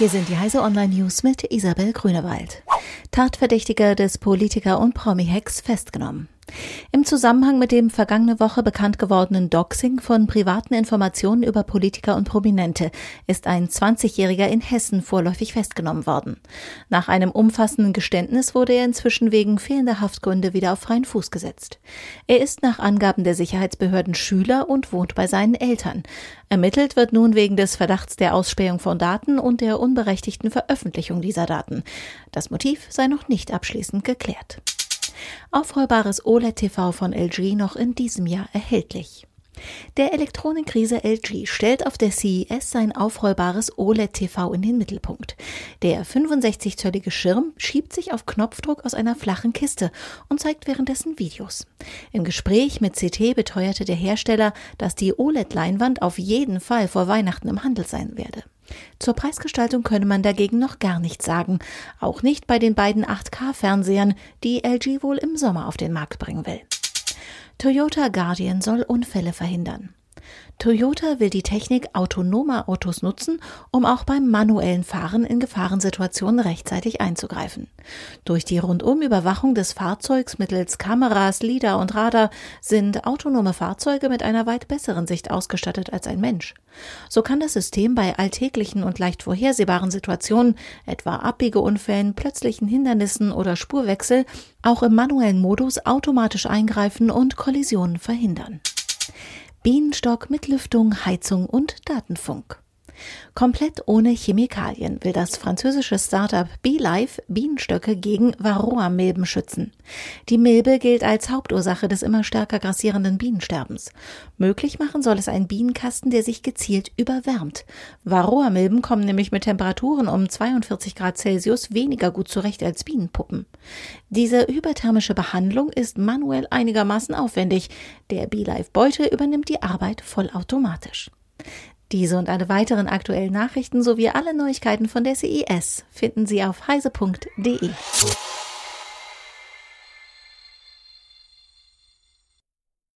Hier sind die Heise Online News mit Isabel Grünewald. Tatverdächtiger des Politiker und Promi-Hacks festgenommen. Im Zusammenhang mit dem vergangene Woche bekannt gewordenen Doxing von privaten Informationen über Politiker und Prominente ist ein 20-Jähriger in Hessen vorläufig festgenommen worden. Nach einem umfassenden Geständnis wurde er inzwischen wegen fehlender Haftgründe wieder auf freien Fuß gesetzt. Er ist nach Angaben der Sicherheitsbehörden Schüler und wohnt bei seinen Eltern. Ermittelt wird nun wegen des Verdachts der Ausspähung von Daten und der unberechtigten Veröffentlichung dieser Daten. Das Motiv sei noch nicht abschließend geklärt. Aufrollbares OLED-TV von LG noch in diesem Jahr erhältlich. Der Elektronikkrise LG stellt auf der CES sein aufrollbares OLED-TV in den Mittelpunkt. Der 65-zöllige Schirm schiebt sich auf Knopfdruck aus einer flachen Kiste und zeigt währenddessen Videos. Im Gespräch mit CT beteuerte der Hersteller, dass die OLED-Leinwand auf jeden Fall vor Weihnachten im Handel sein werde. Zur Preisgestaltung könne man dagegen noch gar nichts sagen, auch nicht bei den beiden 8K-Fernsehern, die LG wohl im Sommer auf den Markt bringen will. Toyota Guardian soll Unfälle verhindern. Toyota will die Technik autonomer Autos nutzen, um auch beim manuellen Fahren in Gefahrensituationen rechtzeitig einzugreifen. Durch die Rundumüberwachung des Fahrzeugs mittels Kameras, LIDAR und Radar sind autonome Fahrzeuge mit einer weit besseren Sicht ausgestattet als ein Mensch. So kann das System bei alltäglichen und leicht vorhersehbaren Situationen, etwa Abbiegeunfällen, plötzlichen Hindernissen oder Spurwechsel, auch im manuellen Modus automatisch eingreifen und Kollisionen verhindern. Bienenstock mit Lüftung, Heizung und Datenfunk. Komplett ohne Chemikalien will das französische Startup BeLife Bienenstöcke gegen Varroa-Milben schützen. Die Milbe gilt als Hauptursache des immer stärker grassierenden Bienensterbens. Möglich machen soll es ein Bienenkasten, der sich gezielt überwärmt. Varroa-Milben kommen nämlich mit Temperaturen um 42 Grad Celsius weniger gut zurecht als Bienenpuppen. Diese überthermische Behandlung ist manuell einigermaßen aufwendig. Der BeLife Beutel übernimmt die Arbeit vollautomatisch. Diese und alle weiteren aktuellen Nachrichten sowie alle Neuigkeiten von der CES finden Sie auf heise.de.